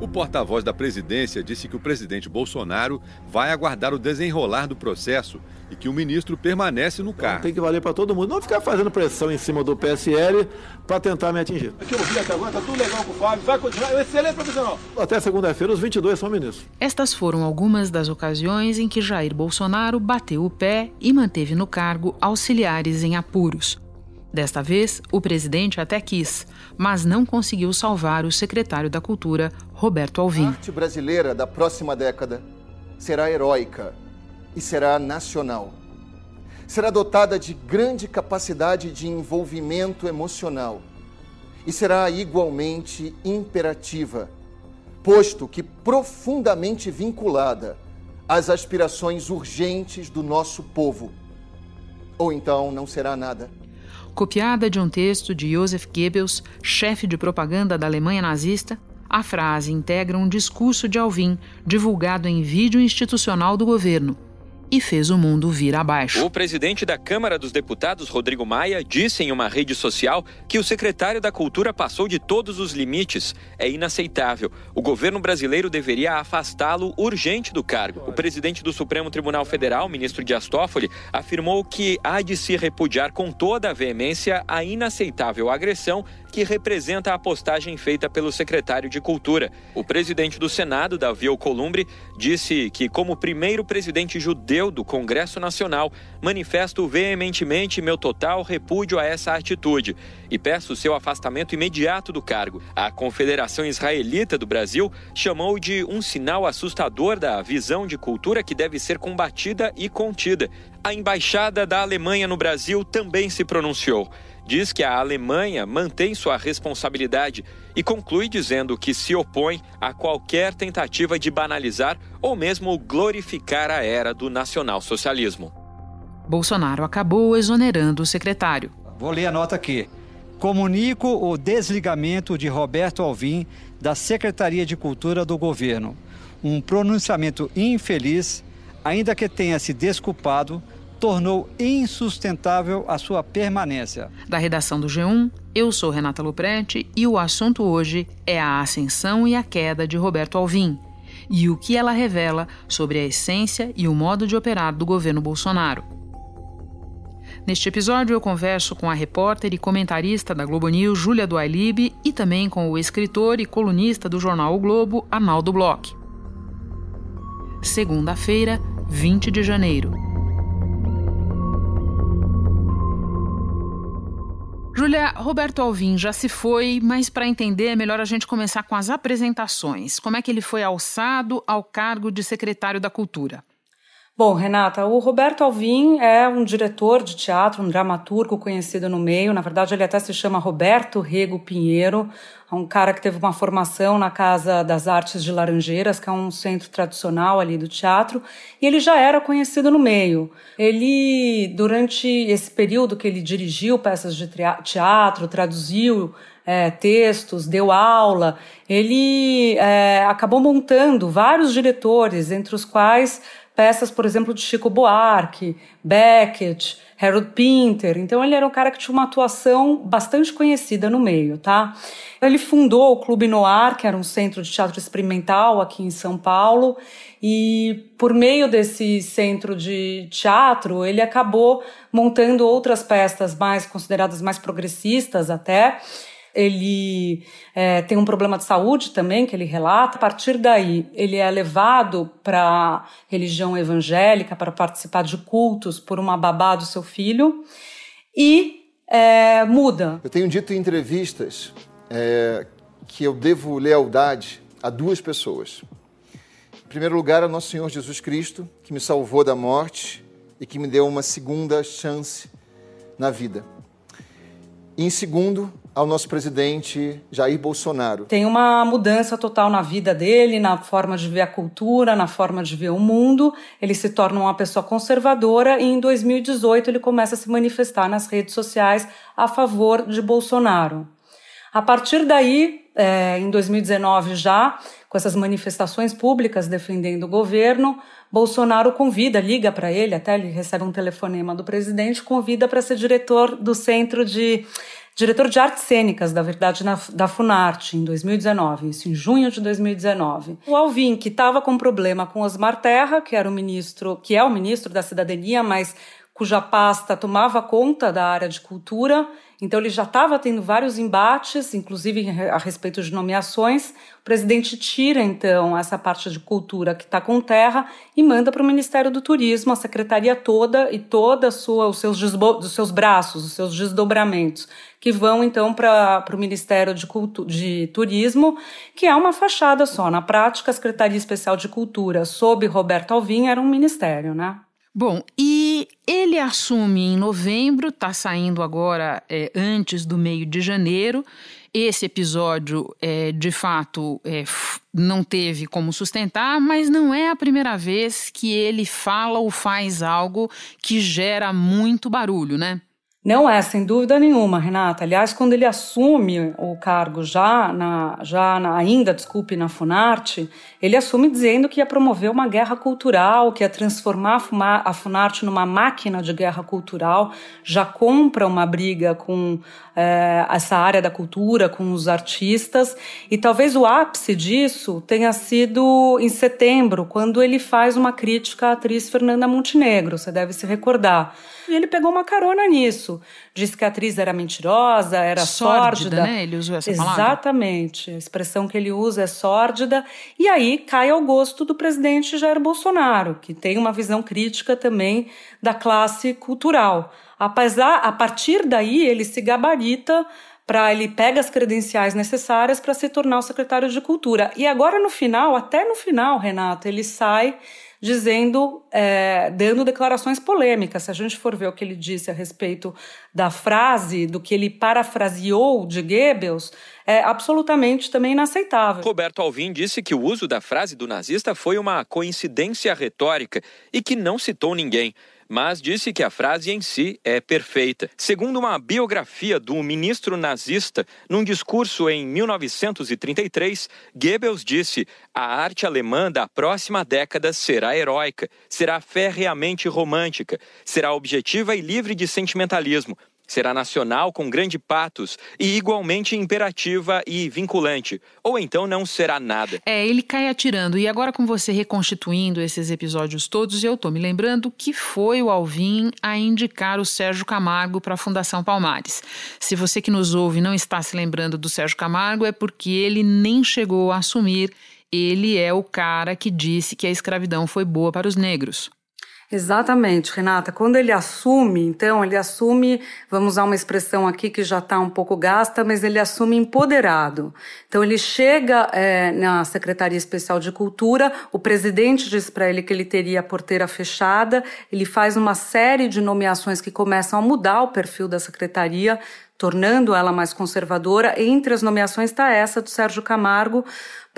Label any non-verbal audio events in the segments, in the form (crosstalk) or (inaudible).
O porta-voz da presidência disse que o presidente Bolsonaro vai aguardar o desenrolar do processo e que o ministro permanece no cargo. Então, tem que valer para todo mundo. Não ficar fazendo pressão em cima do PSL para tentar me atingir. Aqui eu vi até agora, tá tudo legal com o Fábio, vai continuar. É excelente profissional. Até segunda-feira, os 22 são ministros. Estas foram algumas das ocasiões em que Jair Bolsonaro bateu o pé e manteve no cargo auxiliares em apuros. Desta vez, o presidente até quis, mas não conseguiu salvar o secretário da Cultura, Roberto Alvim. A arte brasileira da próxima década será heróica e será nacional. Será dotada de grande capacidade de envolvimento emocional e será igualmente imperativa, posto que profundamente vinculada às aspirações urgentes do nosso povo. Ou então não será nada copiada de um texto de Joseph Goebbels, chefe de propaganda da Alemanha nazista, a frase integra um discurso de Alvin divulgado em vídeo institucional do governo, e fez o mundo vir abaixo. O presidente da Câmara dos Deputados, Rodrigo Maia, disse em uma rede social que o secretário da Cultura passou de todos os limites. É inaceitável. O governo brasileiro deveria afastá-lo urgente do cargo. O presidente do Supremo Tribunal Federal, ministro Dias Toffoli, afirmou que há de se repudiar com toda a veemência a inaceitável agressão que representa a postagem feita pelo secretário de Cultura. O presidente do Senado, Davi Alcolumbre, disse que, como primeiro presidente judeu do Congresso Nacional, manifesto veementemente meu total repúdio a essa atitude e peço seu afastamento imediato do cargo. A Confederação Israelita do Brasil chamou de um sinal assustador da visão de cultura que deve ser combatida e contida. A embaixada da Alemanha no Brasil também se pronunciou diz que a Alemanha mantém sua responsabilidade e conclui dizendo que se opõe a qualquer tentativa de banalizar ou mesmo glorificar a era do nacionalsocialismo. Bolsonaro acabou exonerando o secretário. Vou ler a nota aqui. Comunico o desligamento de Roberto Alvim da Secretaria de Cultura do governo. Um pronunciamento infeliz, ainda que tenha se desculpado tornou insustentável a sua permanência. Da redação do G1, eu sou Renata Luprete e o assunto hoje é a ascensão e a queda de Roberto Alvim e o que ela revela sobre a essência e o modo de operar do governo Bolsonaro. Neste episódio, eu converso com a repórter e comentarista da Globo News, Júlia Duailib, e também com o escritor e colunista do jornal O Globo, Arnaldo Bloch. Segunda-feira, 20 de janeiro. Júlia, Roberto Alvim já se foi, mas para entender é melhor a gente começar com as apresentações. Como é que ele foi alçado ao cargo de secretário da Cultura? Bom, Renata, o Roberto Alvim é um diretor de teatro, um dramaturgo conhecido no meio. Na verdade, ele até se chama Roberto Rego Pinheiro, é um cara que teve uma formação na Casa das Artes de Laranjeiras, que é um centro tradicional ali do teatro, e ele já era conhecido no meio. Ele, durante esse período que ele dirigiu peças de teatro, traduziu é, textos, deu aula, ele é, acabou montando vários diretores, entre os quais peças, por exemplo, de Chico Buarque, Beckett, Harold Pinter. Então ele era um cara que tinha uma atuação bastante conhecida no meio, tá? Ele fundou o Clube Noir, que era um centro de teatro experimental aqui em São Paulo, e por meio desse centro de teatro, ele acabou montando outras peças mais consideradas mais progressistas até, ele é, tem um problema de saúde também, que ele relata. A partir daí, ele é levado para a religião evangélica para participar de cultos por uma babá do seu filho e é, muda. Eu tenho dito em entrevistas é, que eu devo lealdade a duas pessoas. Em primeiro lugar, a Nosso Senhor Jesus Cristo, que me salvou da morte e que me deu uma segunda chance na vida. Em segundo, ao nosso presidente Jair Bolsonaro. Tem uma mudança total na vida dele, na forma de ver a cultura, na forma de ver o mundo. Ele se torna uma pessoa conservadora e em 2018 ele começa a se manifestar nas redes sociais a favor de Bolsonaro. A partir daí, é, em 2019 já, com essas manifestações públicas defendendo o governo, Bolsonaro convida, liga para ele, até ele recebe um telefonema do presidente, convida para ser diretor do Centro de diretor de artes cênicas, da verdade, na, da Funarte, em 2019, isso em junho de 2019. O Alvin, que estava com problema com Osmar Terra, que era o ministro, que é o ministro da cidadania, mas cuja pasta tomava conta da área de cultura, então ele já estava tendo vários embates, inclusive a respeito de nomeações. O presidente tira então essa parte de cultura que está com terra e manda para o Ministério do Turismo, a secretaria toda e toda sua os seus seus braços, os seus desdobramentos, que vão então para o Ministério de, de Turismo, que é uma fachada só. Na prática, a Secretaria Especial de Cultura, sob Roberto Alvim, era um ministério, né? Bom, e ele assume em novembro, está saindo agora é, antes do meio de janeiro. Esse episódio, é, de fato, é, não teve como sustentar, mas não é a primeira vez que ele fala ou faz algo que gera muito barulho, né? Não é, sem dúvida nenhuma, Renata. Aliás, quando ele assume o cargo já, na, já na, ainda, desculpe, na Funarte, ele assume dizendo que ia promover uma guerra cultural, que ia transformar a Funarte numa máquina de guerra cultural, já compra uma briga com é, essa área da cultura, com os artistas, e talvez o ápice disso tenha sido em setembro, quando ele faz uma crítica à atriz Fernanda Montenegro, você deve se recordar. E ele pegou uma carona nisso. Disse que a atriz era mentirosa, era sórdida. sórdida. né? Ele usou essa palavra. Exatamente. A expressão que ele usa é sórdida. E aí cai ao gosto do presidente Jair Bolsonaro, que tem uma visão crítica também da classe cultural. Apesar, a partir daí, ele se gabarita para ele pega as credenciais necessárias para se tornar o secretário de Cultura. E agora no final, até no final, Renato, ele sai dizendo, é, dando declarações polêmicas. Se a gente for ver o que ele disse a respeito da frase, do que ele parafraseou de Goebbels, é absolutamente também inaceitável. Roberto Alvim disse que o uso da frase do nazista foi uma coincidência retórica e que não citou ninguém mas disse que a frase em si é perfeita. Segundo uma biografia do ministro nazista, num discurso em 1933, Goebbels disse: a arte alemã da próxima década será heróica, será ferreamente romântica, será objetiva e livre de sentimentalismo, será nacional com grande patos e igualmente imperativa e vinculante, ou então não será nada. É, ele cai atirando. E agora com você reconstituindo esses episódios todos, eu tô me lembrando que foi o Alvin a indicar o Sérgio Camargo para a Fundação Palmares. Se você que nos ouve não está se lembrando do Sérgio Camargo, é porque ele nem chegou a assumir ele é o cara que disse que a escravidão foi boa para os negros. Exatamente, Renata. Quando ele assume, então, ele assume, vamos usar uma expressão aqui que já está um pouco gasta, mas ele assume empoderado. Então, ele chega é, na Secretaria Especial de Cultura, o presidente diz para ele que ele teria a porteira fechada, ele faz uma série de nomeações que começam a mudar o perfil da secretaria, tornando ela mais conservadora. Entre as nomeações está essa do Sérgio Camargo,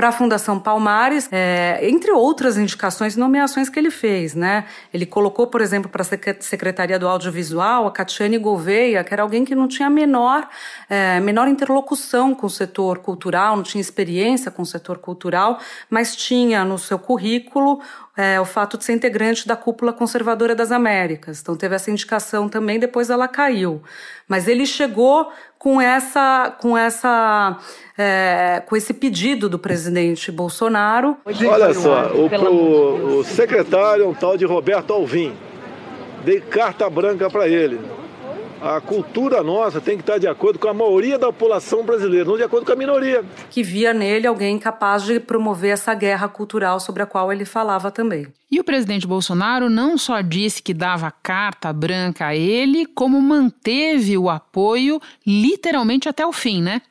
para a Fundação Palmares, é, entre outras indicações e nomeações que ele fez. Né? Ele colocou, por exemplo, para a Secretaria do Audiovisual a Catiane Gouveia, que era alguém que não tinha menor, é, menor interlocução com o setor cultural, não tinha experiência com o setor cultural, mas tinha no seu currículo é, o fato de ser integrante da cúpula conservadora das Américas. Então teve essa indicação também, depois ela caiu. Mas ele chegou com essa, com essa, é, com esse pedido do presidente Bolsonaro. Olha só, o, o, o secretário é um tal de Roberto Alvim. Dei carta branca para ele. A cultura nossa tem que estar de acordo com a maioria da população brasileira, não de acordo com a minoria. Que via nele alguém capaz de promover essa guerra cultural sobre a qual ele falava também. E o presidente Bolsonaro não só disse que dava carta branca a ele, como manteve o apoio literalmente até o fim, né?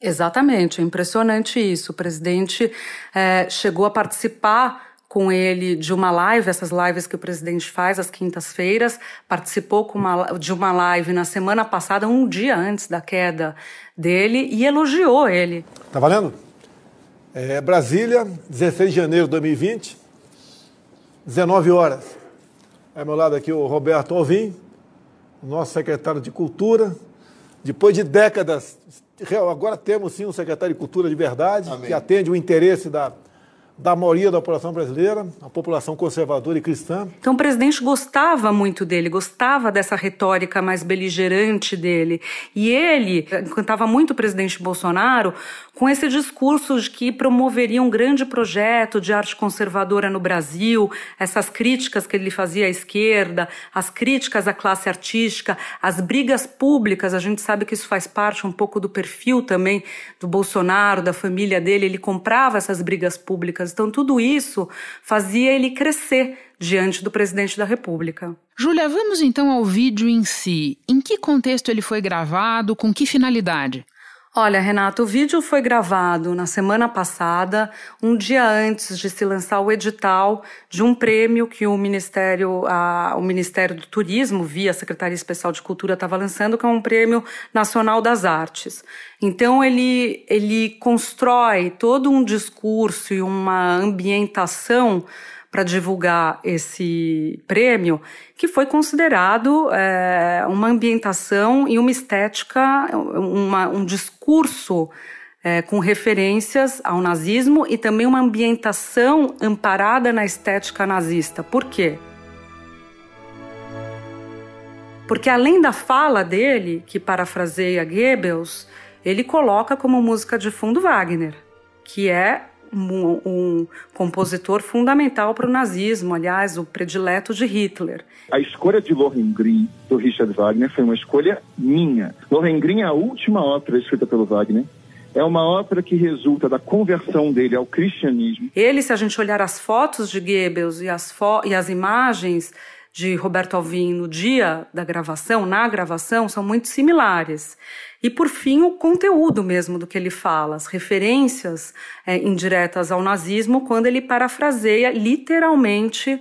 Exatamente, é impressionante isso. O presidente é, chegou a participar com ele de uma live, essas lives que o presidente faz às quintas-feiras, participou uma, de uma live na semana passada, um dia antes da queda dele, e elogiou ele. Tá valendo? É, Brasília, 16 de janeiro de 2020, 19 horas. Ao meu lado aqui o Roberto Alvim, nosso secretário de Cultura. Depois de décadas agora temos sim um secretário de Cultura de verdade, Amém. que atende o interesse da, da maioria da população brasileira, a população conservadora e cristã. Então o presidente gostava muito dele, gostava dessa retórica mais beligerante dele. E ele encantava muito o presidente Bolsonaro com esse discurso de que promoveria um grande projeto de arte conservadora no Brasil, essas críticas que ele fazia à esquerda, as críticas à classe artística, as brigas públicas, a gente sabe que isso faz parte um pouco do perfil também do Bolsonaro, da família dele, ele comprava essas brigas públicas. Então tudo isso fazia ele crescer diante do presidente da República. Júlia, vamos então ao vídeo em si. Em que contexto ele foi gravado, com que finalidade? Olha, Renato, o vídeo foi gravado na semana passada, um dia antes de se lançar o edital de um prêmio que o Ministério, a, o Ministério do Turismo, via Secretaria Especial de Cultura, estava lançando, que é um prêmio nacional das artes. Então ele, ele constrói todo um discurso e uma ambientação para divulgar esse prêmio, que foi considerado é, uma ambientação e uma estética, uma, um discurso é, com referências ao nazismo e também uma ambientação amparada na estética nazista. Por quê? Porque além da fala dele, que parafraseia Goebbels, ele coloca como música de fundo Wagner, que é um, um compositor fundamental para o nazismo, aliás, o predileto de Hitler. A escolha de Lohengrin do Richard Wagner foi uma escolha minha. Lohengrin é a última ópera escrita pelo Wagner. É uma ópera que resulta da conversão dele ao cristianismo. Ele, se a gente olhar as fotos de Goebbels e as, e as imagens de Roberto Alvim no dia da gravação, na gravação, são muito similares. E, por fim, o conteúdo mesmo do que ele fala, as referências é, indiretas ao nazismo, quando ele parafraseia literalmente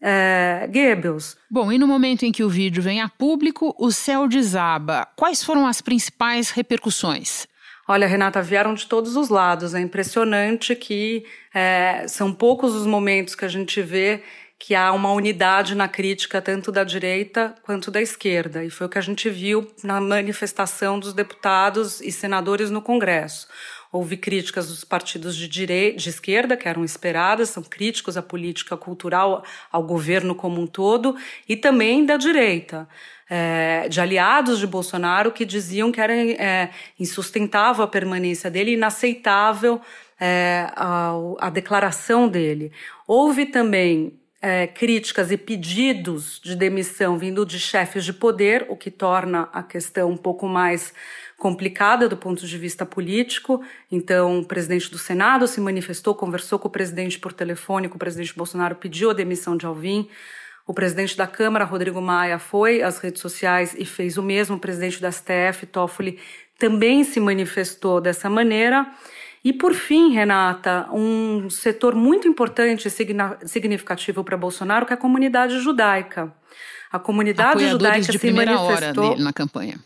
é, Goebbels. Bom, e no momento em que o vídeo vem a público, o céu desaba. Quais foram as principais repercussões? Olha, Renata, vieram de todos os lados. É impressionante que é, são poucos os momentos que a gente vê que há uma unidade na crítica tanto da direita quanto da esquerda. E foi o que a gente viu na manifestação dos deputados e senadores no Congresso. Houve críticas dos partidos de direita, de esquerda, que eram esperadas, são críticos à política cultural, ao governo como um todo, e também da direita. É, de aliados de Bolsonaro que diziam que era é, insustentável a permanência dele, inaceitável é, a, a declaração dele. Houve também é, críticas e pedidos de demissão vindo de chefes de poder, o que torna a questão um pouco mais complicada do ponto de vista político. Então, o presidente do Senado se manifestou, conversou com o presidente por telefone, com o presidente Bolsonaro, pediu a demissão de Alvim. O presidente da Câmara, Rodrigo Maia, foi às redes sociais e fez o mesmo. O presidente da STF, Toffoli, também se manifestou dessa maneira. E, por fim, Renata, um setor muito importante e significativo para Bolsonaro, que é a comunidade judaica. A comunidade Apoiadores judaica de se primeira manifestou hora na campanha.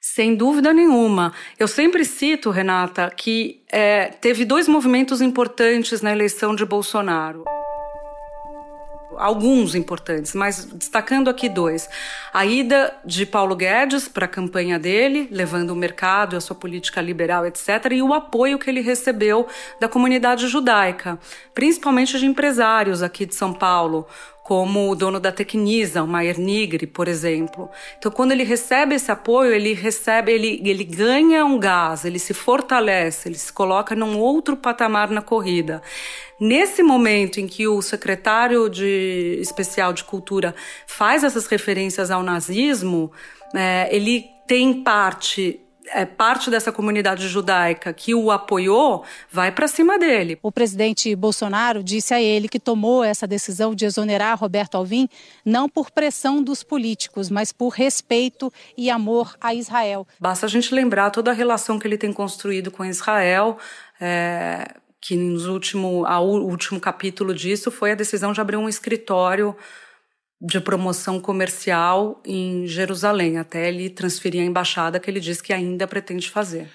Sem dúvida nenhuma. Eu sempre cito, Renata, que é, teve dois movimentos importantes na eleição de Bolsonaro alguns importantes, mas destacando aqui dois. A ida de Paulo Guedes para a campanha dele, levando o mercado, a sua política liberal, etc., e o apoio que ele recebeu da comunidade judaica, principalmente de empresários aqui de São Paulo, como o dono da Tecnisa, o Maier Nigri, por exemplo. Então, quando ele recebe esse apoio, ele recebe, ele, ele ganha um gás, ele se fortalece, ele se coloca num outro patamar na corrida. Nesse momento em que o secretário de especial de cultura faz essas referências ao nazismo, é, ele tem parte é, parte dessa comunidade judaica que o apoiou vai para cima dele. O presidente Bolsonaro disse a ele que tomou essa decisão de exonerar Roberto Alvim não por pressão dos políticos, mas por respeito e amor a Israel. Basta a gente lembrar toda a relação que ele tem construído com Israel. É, que nos último, o último capítulo disso foi a decisão de abrir um escritório de promoção comercial em Jerusalém, até ele transferir a embaixada que ele diz que ainda pretende fazer.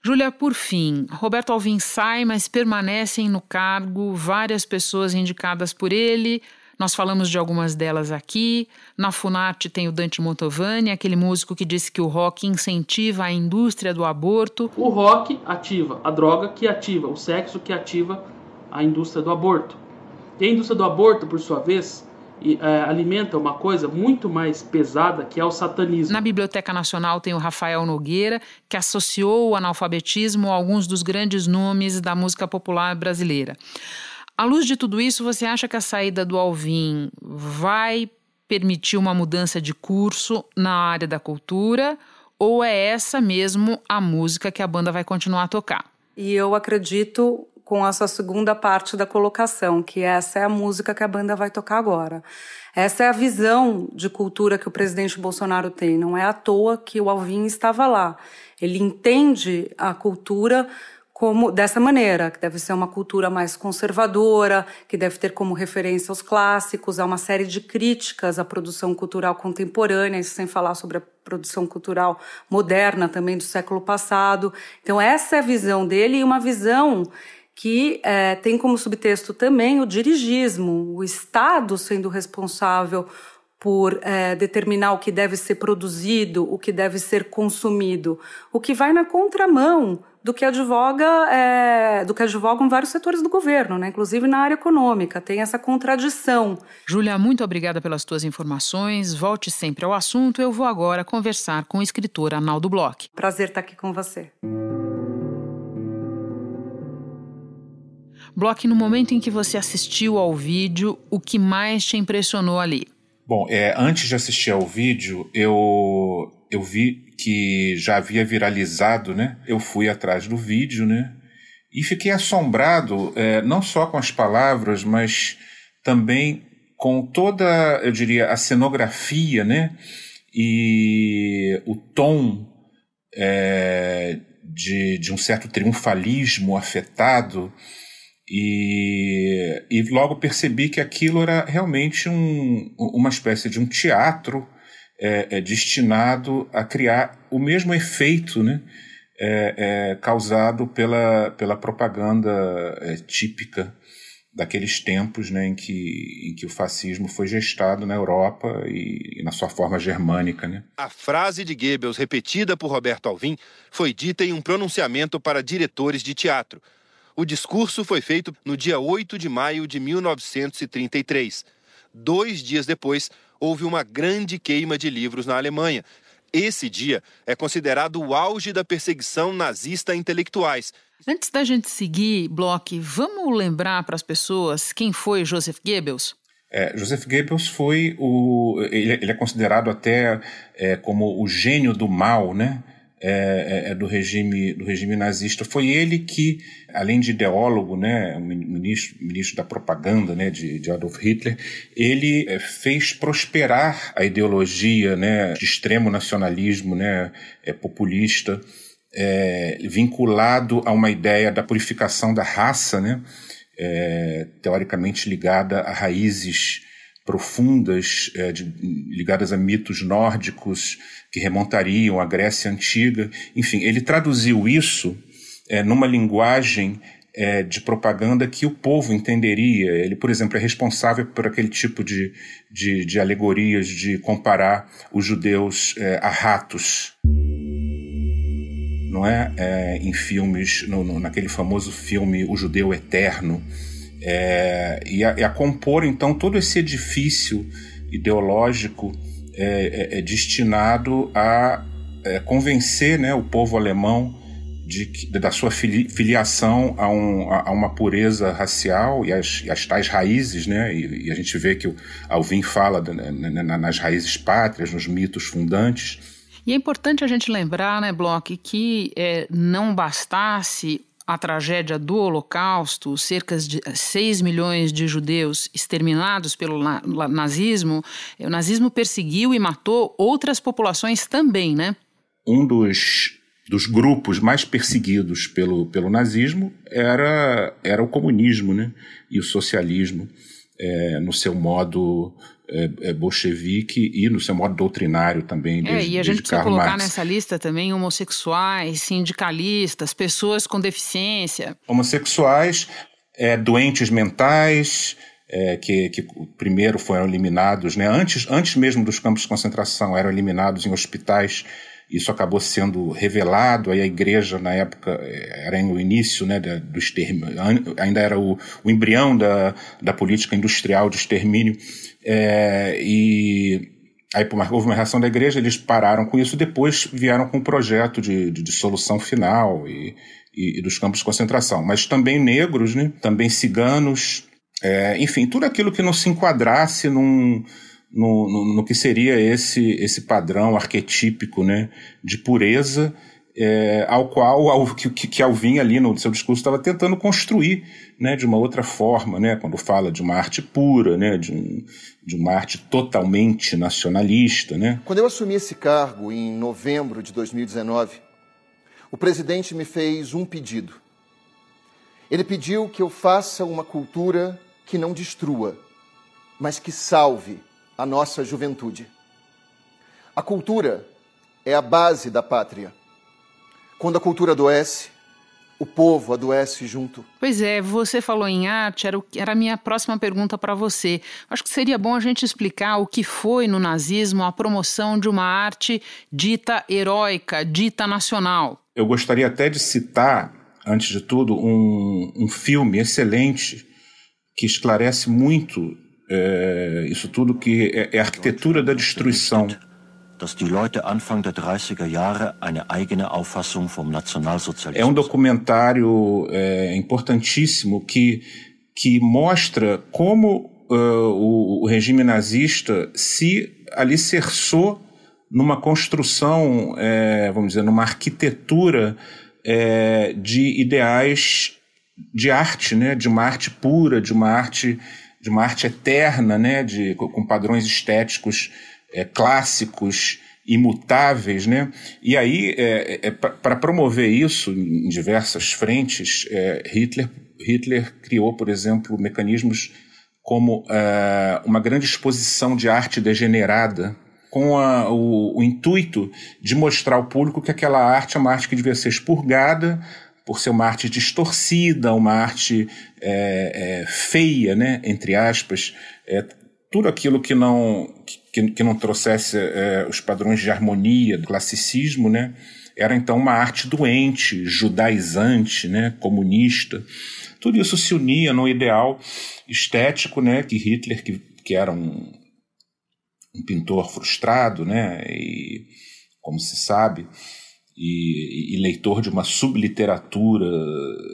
Júlia, por fim, Roberto Alvim sai, mas permanecem no cargo várias pessoas indicadas por ele, Nós falamos de algumas delas aqui. Na Funarte tem o Dante Montovani, aquele músico que disse que o rock incentiva a indústria do aborto. O rock ativa a droga que ativa, o sexo que ativa a indústria do aborto. E a indústria do aborto, por sua vez, é, alimenta uma coisa muito mais pesada que é o satanismo. Na Biblioteca Nacional tem o Rafael Nogueira, que associou o analfabetismo a alguns dos grandes nomes da música popular brasileira. À luz de tudo isso, você acha que a saída do Alvin vai permitir uma mudança de curso na área da cultura? Ou é essa mesmo a música que a banda vai continuar a tocar? E eu acredito com essa segunda parte da colocação, que essa é a música que a banda vai tocar agora. Essa é a visão de cultura que o presidente Bolsonaro tem. Não é à toa que o Alvin estava lá. Ele entende a cultura como dessa maneira, que deve ser uma cultura mais conservadora, que deve ter como referência os clássicos, há uma série de críticas à produção cultural contemporânea, isso sem falar sobre a produção cultural moderna também do século passado. Então essa é a visão dele e uma visão que é, tem como subtexto também o dirigismo, o Estado sendo responsável por é, determinar o que deve ser produzido, o que deve ser consumido, o que vai na contramão do que advoga, é, do que advogam vários setores do governo, né? inclusive na área econômica, tem essa contradição. Júlia, muito obrigada pelas tuas informações. Volte sempre ao assunto. Eu vou agora conversar com o escritor Arnaldo Bloch. Prazer estar aqui com você. Bloch, no momento em que você assistiu ao vídeo, o que mais te impressionou ali? Bom, é, antes de assistir ao vídeo, eu, eu vi que já havia viralizado, né? Eu fui atrás do vídeo, né? E fiquei assombrado, é, não só com as palavras, mas também com toda, eu diria, a cenografia, né? E o tom é, de, de um certo triunfalismo afetado e, e logo percebi que aquilo era realmente um, uma espécie de um teatro é, é, destinado a criar o mesmo efeito né, é, é causado pela, pela propaganda é, típica daqueles tempos né, em, que, em que o fascismo foi gestado na Europa e, e, na sua forma germânica. Né? A frase de Goebbels, repetida por Roberto Alvim, foi dita em um pronunciamento para diretores de teatro. O discurso foi feito no dia 8 de maio de 1933. Dois dias depois, houve uma grande queima de livros na Alemanha. Esse dia é considerado o auge da perseguição nazista a intelectuais. Antes da gente seguir, Bloch, vamos lembrar para as pessoas quem foi Joseph Goebbels? É, Joseph Goebbels foi o. Ele, ele é considerado até é, como o gênio do mal, né? É, é, é, do regime do regime nazista. Foi ele que além de ideólogo né ministro ministro da propaganda né de, de Adolf Hitler ele é, fez prosperar a ideologia né de extremo nacionalismo né é, populista é, vinculado a uma ideia da purificação da raça né é, teoricamente ligada a raízes profundas de, ligadas a mitos nórdicos que remontariam à Grécia Antiga. Enfim, ele traduziu isso é, numa linguagem é, de propaganda que o povo entenderia. Ele, por exemplo, é responsável por aquele tipo de, de, de alegorias de comparar os judeus é, a ratos. Não é? é em filmes, no, no, naquele famoso filme O Judeu Eterno é, e, a, e, a, compor então todo esse edifício ideológico é, é, é destinado a é, convencer né, o povo alemão de, da sua filiação a, um, a, uma pureza racial e as, as tais raízes, né? E, e, a gente vê que o Alvin fala nas raízes pátrias, nos mitos fundantes. E é importante a gente lembrar, né, Bloch, que é, não bastasse a tragédia do Holocausto, cerca de 6 milhões de judeus exterminados pelo nazismo, o nazismo perseguiu e matou outras populações também, né? Um dos, dos grupos mais perseguidos pelo, pelo nazismo era, era o comunismo né? e o socialismo, é, no seu modo é, é, bolchevique e no seu modo doutrinário também. Desde, é, e a gente precisa Karl colocar Marx. nessa lista também homossexuais, sindicalistas, pessoas com deficiência. Homossexuais, é, doentes mentais, é, que, que primeiro foram eliminados, né? antes, antes mesmo dos campos de concentração, eram eliminados em hospitais. Isso acabou sendo revelado. Aí a igreja, na época, era no início né, do extermínio, ainda era o, o embrião da, da política industrial de extermínio. É, e Aí houve uma reação da igreja, eles pararam com isso, depois vieram com um projeto de, de, de solução final e, e, e, dos campos de concentração. Mas também negros, né? também ciganos, é, enfim, tudo aquilo que não se enquadrasse num, no, no, no, que seria esse, esse padrão arquetípico né? de pureza é, ao qual ao, que, que Alvin ali no seu discurso estava tentando construir né, de uma outra forma, né, quando fala de uma arte pura, né, de, um, de uma arte totalmente nacionalista. Né. Quando eu assumi esse cargo em novembro de 2019, o presidente me fez um pedido. Ele pediu que eu faça uma cultura que não destrua, mas que salve a nossa juventude. A cultura é a base da pátria. Quando a cultura adoece, o povo adoece junto. Pois é, você falou em arte, era, o, era a minha próxima pergunta para você. Acho que seria bom a gente explicar o que foi no nazismo a promoção de uma arte dita heróica, dita nacional. Eu gostaria até de citar, antes de tudo, um, um filme excelente que esclarece muito é, isso tudo, que é, é a arquitetura da destruição dass die Leute Anfang der 30er Jahre eine eigene Auffassung vom Nationalsozialismus. É um documentário é, importantíssimo que que mostra como uh, o, o, regime nazista se alicerçou numa construção, é, vamos dizer, numa arquitetura é, de ideais de arte, né, de uma arte pura, de uma arte de uma arte eterna, né, de, com padrões estéticos é, clássicos, imutáveis, né? E aí, é, é, para promover isso em diversas frentes, é, Hitler, Hitler criou, por exemplo, mecanismos como é, uma grande exposição de arte degenerada, com a, o, o, intuito de mostrar ao público que aquela arte é uma arte que devia ser expurgada por ser uma arte distorcida, uma arte é, é, feia, né, entre aspas, é, tudo aquilo que não que, que não trouxesse é, os padrões de harmonia do classicismo, né, era então uma arte doente, judaizante, né, comunista. Tudo isso se unia no ideal estético, né, que Hitler, que, que era um, um pintor frustrado, né, e como se sabe, e, e leitor de uma subliteratura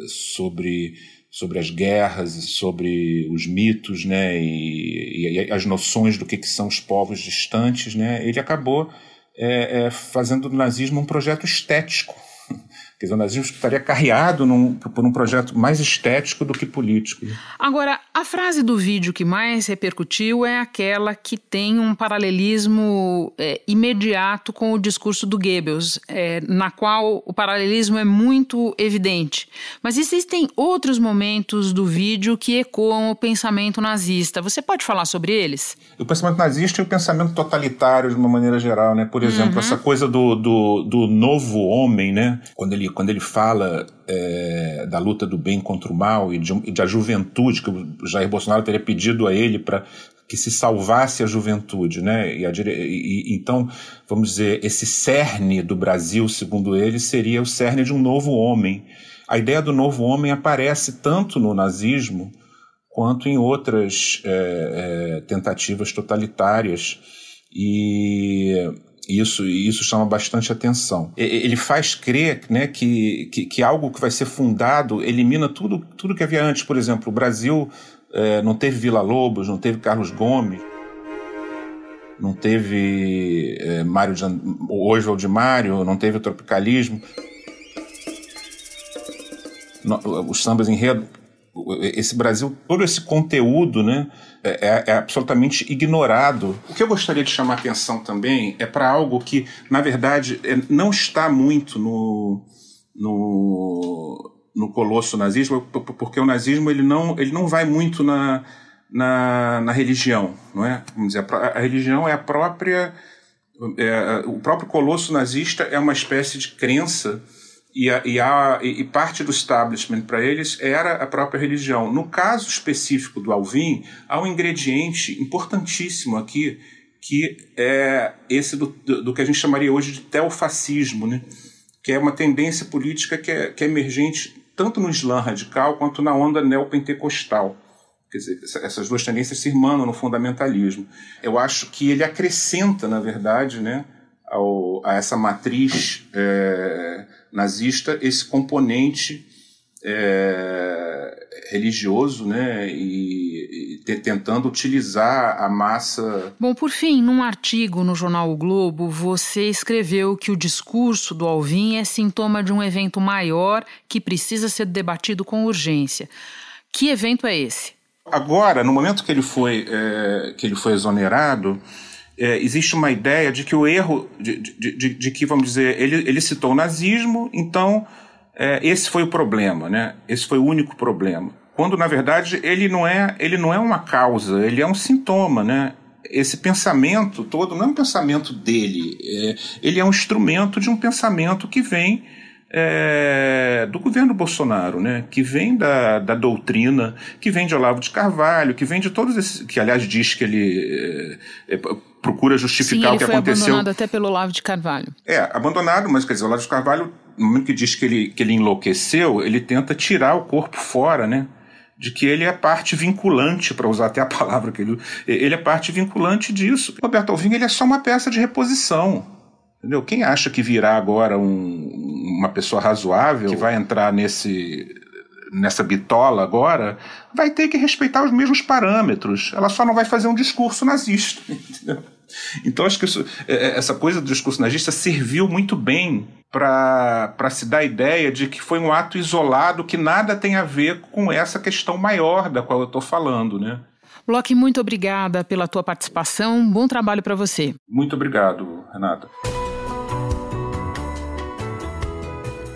sobre sobre as guerras e sobre os mitos, né, e, e as noções do que, que, são os povos distantes, né, ele acabou é, é, fazendo do nazismo um projeto estético, Quer dizer, o nazismo estaria carreado num, por um projeto mais estético do que político. Agora, a frase do vídeo que mais repercutiu é aquela que tem um paralelismo é, imediato com o discurso do Goebbels, é, na qual o paralelismo é muito evidente. Mas existem outros momentos do vídeo que ecoam o pensamento nazista. Você pode falar sobre eles? O pensamento nazista e o pensamento totalitário, de uma maneira geral, né? Por exemplo, uhum. essa coisa do, do, do novo homem, né? Quando ele quando ele fala é, da luta do bem contra o mal e de, e de a juventude, que o Jair Bolsonaro teria pedido a ele para que se salvasse a juventude, né? E, a, e, então, vamos dizer, esse cerne do Brasil, segundo ele, seria o cerne de um novo homem. A ideia do novo homem aparece tanto no nazismo quanto em outras é, é, tentativas totalitárias. E isso, isso chama bastante atenção. Ele faz crer né, que, que, que, algo que vai ser fundado elimina tudo, tudo que havia antes. Por exemplo, o Brasil é, não teve Vila Lobos, não teve Carlos Gomes, não teve é, Mário de, Oswald de Mário, não teve o tropicalismo. Os sambas enredo esse Brasil, todo esse conteúdo, né, é, é, é, absolutamente ignorado. O que eu gostaria de chamar atenção também é para algo que, na verdade, é, não está muito no, no, no colosso nazismo, porque o nazismo ele não, ele não vai muito na, na, na religião, não é? Vamos dizer, a, a religião é a própria, é, o próprio colosso nazista é uma espécie de crença e, a, e, a, e parte do establishment para eles era a própria religião. No caso específico do Alvin, há um ingrediente importantíssimo aqui, que é esse do, do, que a gente chamaria hoje de teofascismo, né? que é uma tendência política que é, que é emergente tanto no Islã radical quanto na onda neopentecostal. Quer dizer, essas duas tendências se irmanam no fundamentalismo. Eu acho que ele acrescenta, na verdade, né, ao, a essa matriz é, nazista esse componente é, religioso, né, e, e, tentando utilizar a massa. Bom, por fim, num artigo no jornal o Globo, você escreveu que o discurso do Alvin é sintoma de um evento maior que precisa ser debatido com urgência. Que evento é esse? Agora, no momento que ele foi, é, que ele foi exonerado, é, existe uma ideia de que o erro, de, de, de, de, que, vamos dizer, ele, ele citou o nazismo, então é, esse foi o problema, né? Esse foi o único problema. Quando, na verdade, ele não é, ele não é uma causa, ele é um sintoma, né? Esse pensamento todo não é um pensamento dele, é, ele é um instrumento de um pensamento que vem é, do governo Bolsonaro, né? que vem da, da doutrina, que vem de Olavo de Carvalho, que vem de todos esses. que aliás diz que ele é, é, procura justificar Sim, o que foi aconteceu. abandonado até pelo Olavo de Carvalho. É, abandonado, mas quer dizer, o Olavo de Carvalho, no momento que diz que ele, que ele enlouqueceu, ele tenta tirar o corpo fora, né? de que ele é parte vinculante, para usar até a palavra que ele. Ele é parte vinculante disso. Roberto Alvim ele é só uma peça de reposição. Entendeu? Quem acha que virá agora um, uma pessoa razoável que vai entrar nesse nessa bitola agora, vai ter que respeitar os mesmos parâmetros. Ela só não vai fazer um discurso nazista. (laughs) Entendeu? Então acho que isso, é, é, essa coisa do discurso nazista serviu muito bem para se dar a ideia de que foi um ato isolado que nada tem a ver com essa questão maior da qual eu estou falando, né? Bloch, muito obrigada pela tua participação. Bom trabalho para você. Muito obrigado, Renata.